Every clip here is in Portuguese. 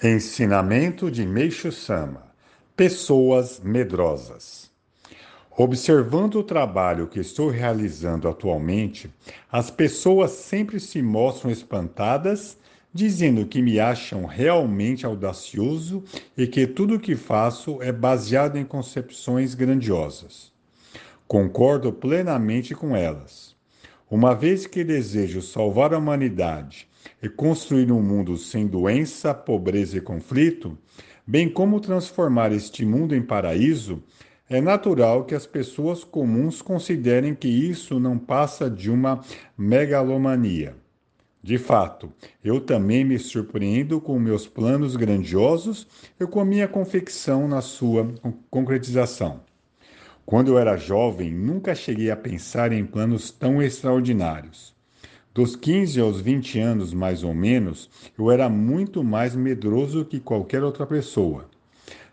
Ensinamento de Meixo Sama: Pessoas medrosas. Observando o trabalho que estou realizando atualmente, as pessoas sempre se mostram espantadas, dizendo que me acham realmente audacioso e que tudo o que faço é baseado em concepções grandiosas. Concordo plenamente com elas. Uma vez que desejo salvar a humanidade e construir um mundo sem doença, pobreza e conflito, bem como transformar este mundo em paraíso, é natural que as pessoas comuns considerem que isso não passa de uma megalomania. De fato, eu também me surpreendo com meus planos grandiosos e com a minha confecção na sua concretização. Quando eu era jovem, nunca cheguei a pensar em planos tão extraordinários. Dos 15 aos 20 anos, mais ou menos, eu era muito mais medroso que qualquer outra pessoa.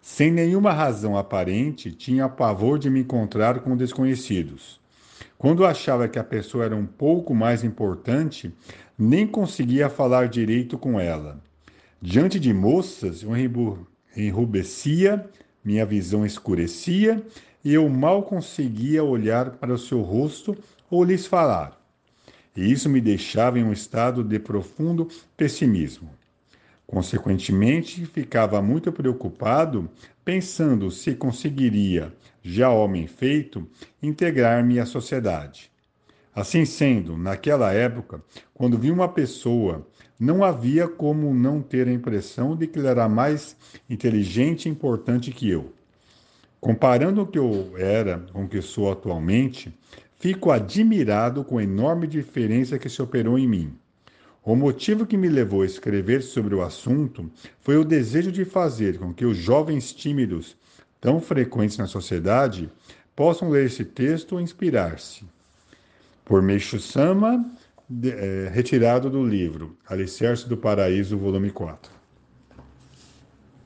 Sem nenhuma razão aparente, tinha pavor de me encontrar com desconhecidos. Quando achava que a pessoa era um pouco mais importante, nem conseguia falar direito com ela. Diante de moças, eu enrubescia, minha visão escurecia eu mal conseguia olhar para o seu rosto ou lhes falar e isso me deixava em um estado de profundo pessimismo. Consequentemente, ficava muito preocupado, pensando se conseguiria, já homem feito, integrar-me à sociedade. Assim sendo, naquela época, quando vi uma pessoa, não havia como não ter a impressão de que ele era mais inteligente e importante que eu. Comparando o que eu era com o que sou atualmente, Fico admirado com a enorme diferença que se operou em mim. O motivo que me levou a escrever sobre o assunto foi o desejo de fazer com que os jovens tímidos, tão frequentes na sociedade, possam ler esse texto e inspirar-se. Por Meixo Sama, é, retirado do livro Alicerce do Paraíso, volume 4.